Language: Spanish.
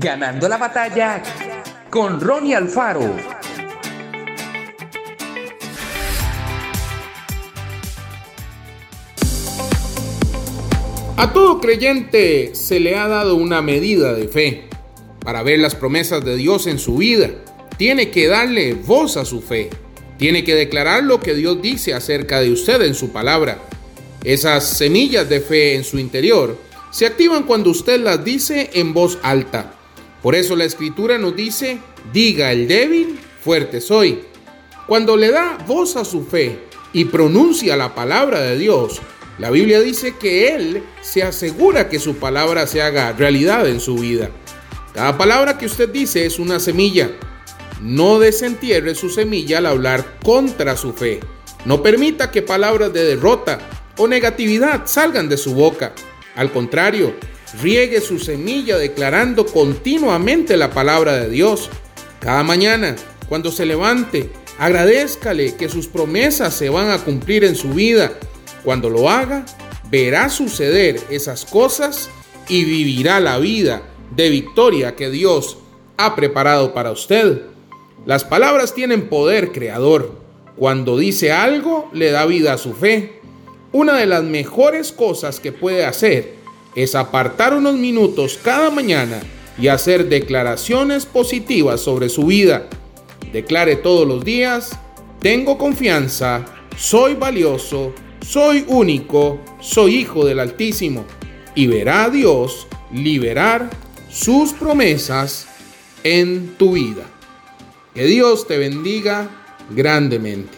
Ganando la batalla con Ronnie Alfaro. A todo creyente se le ha dado una medida de fe. Para ver las promesas de Dios en su vida, tiene que darle voz a su fe. Tiene que declarar lo que Dios dice acerca de usted en su palabra. Esas semillas de fe en su interior se activan cuando usted las dice en voz alta. Por eso la escritura nos dice, diga el débil, fuerte soy. Cuando le da voz a su fe y pronuncia la palabra de Dios, la Biblia dice que Él se asegura que su palabra se haga realidad en su vida. Cada palabra que usted dice es una semilla. No desentierre su semilla al hablar contra su fe. No permita que palabras de derrota o negatividad salgan de su boca. Al contrario, riegue su semilla declarando continuamente la palabra de Dios. Cada mañana, cuando se levante, agradézcale que sus promesas se van a cumplir en su vida cuando lo haga, verá suceder esas cosas y vivirá la vida de victoria que Dios ha preparado para usted. Las palabras tienen poder creador. Cuando dice algo, le da vida a su fe. Una de las mejores cosas que puede hacer es apartar unos minutos cada mañana y hacer declaraciones positivas sobre su vida. Declare todos los días, tengo confianza, soy valioso, soy único, soy hijo del Altísimo, y verá a Dios liberar sus promesas en tu vida. Que Dios te bendiga grandemente.